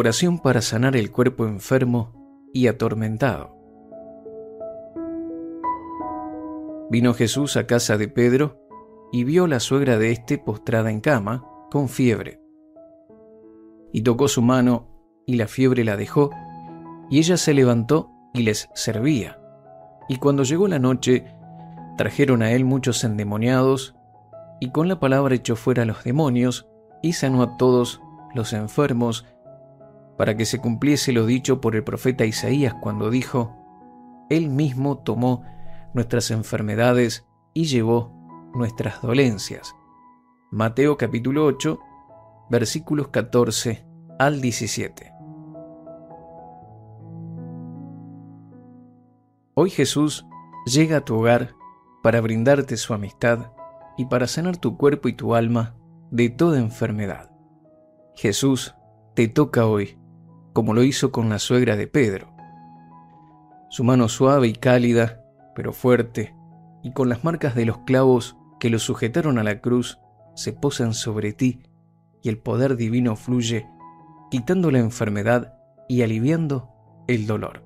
Oración para sanar el cuerpo enfermo y atormentado. Vino Jesús a casa de Pedro y vio a la suegra de éste postrada en cama, con fiebre. Y tocó su mano, y la fiebre la dejó, y ella se levantó y les servía. Y cuando llegó la noche, trajeron a él muchos endemoniados, y con la palabra echó fuera a los demonios, y sanó a todos los enfermos, para que se cumpliese lo dicho por el profeta Isaías cuando dijo, Él mismo tomó nuestras enfermedades y llevó nuestras dolencias. Mateo capítulo 8, versículos 14 al 17. Hoy Jesús llega a tu hogar para brindarte su amistad y para sanar tu cuerpo y tu alma de toda enfermedad. Jesús te toca hoy como lo hizo con la suegra de Pedro. Su mano suave y cálida, pero fuerte, y con las marcas de los clavos que lo sujetaron a la cruz, se posan sobre ti, y el poder divino fluye, quitando la enfermedad y aliviando el dolor.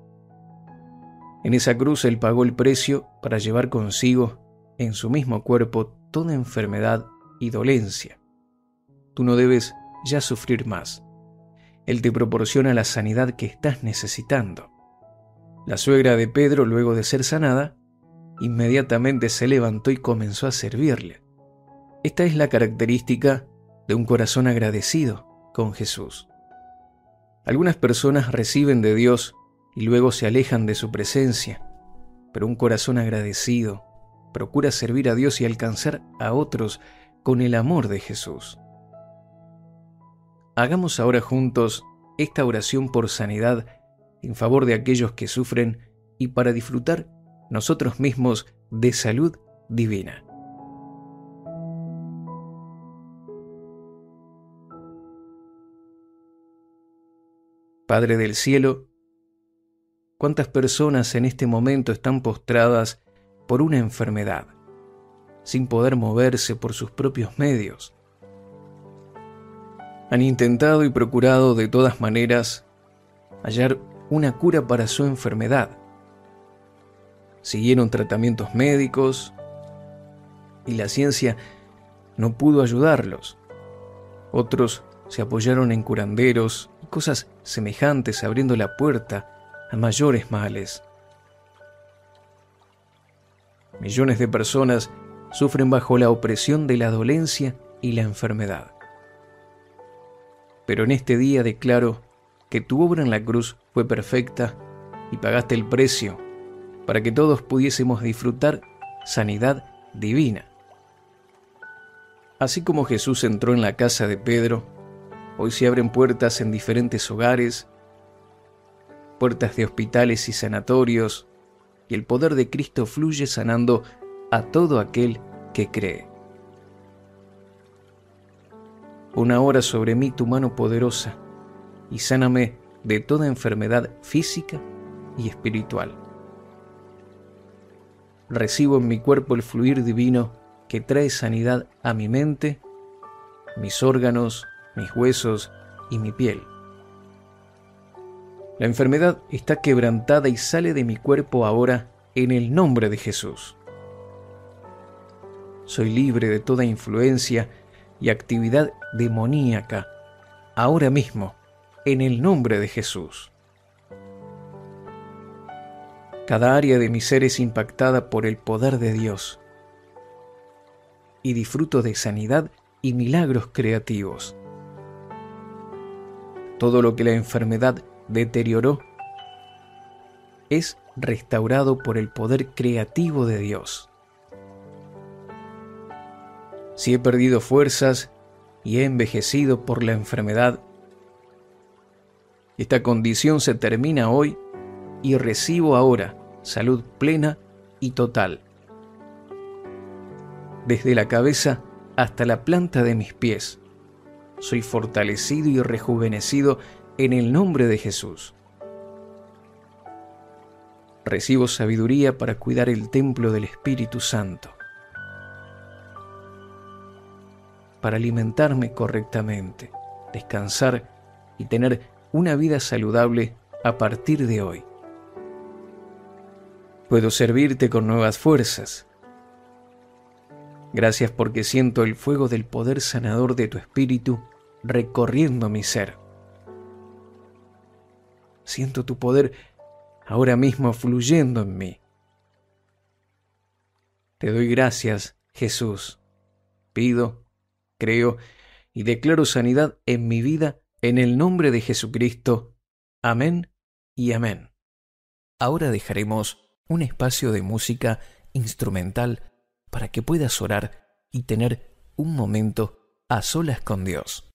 En esa cruz Él pagó el precio para llevar consigo, en su mismo cuerpo, toda enfermedad y dolencia. Tú no debes ya sufrir más. Él te proporciona la sanidad que estás necesitando. La suegra de Pedro, luego de ser sanada, inmediatamente se levantó y comenzó a servirle. Esta es la característica de un corazón agradecido con Jesús. Algunas personas reciben de Dios y luego se alejan de su presencia, pero un corazón agradecido procura servir a Dios y alcanzar a otros con el amor de Jesús. Hagamos ahora juntos esta oración por sanidad en favor de aquellos que sufren y para disfrutar nosotros mismos de salud divina. Padre del cielo, ¿cuántas personas en este momento están postradas por una enfermedad, sin poder moverse por sus propios medios? Han intentado y procurado de todas maneras hallar una cura para su enfermedad. Siguieron tratamientos médicos y la ciencia no pudo ayudarlos. Otros se apoyaron en curanderos y cosas semejantes abriendo la puerta a mayores males. Millones de personas sufren bajo la opresión de la dolencia y la enfermedad. Pero en este día declaro que tu obra en la cruz fue perfecta y pagaste el precio para que todos pudiésemos disfrutar sanidad divina. Así como Jesús entró en la casa de Pedro, hoy se abren puertas en diferentes hogares, puertas de hospitales y sanatorios, y el poder de Cristo fluye sanando a todo aquel que cree. Pon ahora sobre mí tu mano poderosa y sáname de toda enfermedad física y espiritual. Recibo en mi cuerpo el fluir divino que trae sanidad a mi mente, mis órganos, mis huesos y mi piel. La enfermedad está quebrantada y sale de mi cuerpo ahora en el nombre de Jesús. Soy libre de toda influencia y actividad demoníaca, ahora mismo, en el nombre de Jesús. Cada área de mi ser es impactada por el poder de Dios y disfruto de sanidad y milagros creativos. Todo lo que la enfermedad deterioró es restaurado por el poder creativo de Dios. Si he perdido fuerzas y he envejecido por la enfermedad, esta condición se termina hoy y recibo ahora salud plena y total. Desde la cabeza hasta la planta de mis pies, soy fortalecido y rejuvenecido en el nombre de Jesús. Recibo sabiduría para cuidar el templo del Espíritu Santo, para alimentarme correctamente, descansar y tener una vida saludable a partir de hoy. Puedo servirte con nuevas fuerzas. Gracias porque siento el fuego del poder sanador de tu espíritu recorriendo mi ser. Siento tu poder ahora mismo fluyendo en mí. Te doy gracias, Jesús. Pido, creo y declaro sanidad en mi vida en el nombre de Jesucristo. Amén y amén. Ahora dejaremos un espacio de música instrumental para que puedas orar y tener un momento a solas con Dios.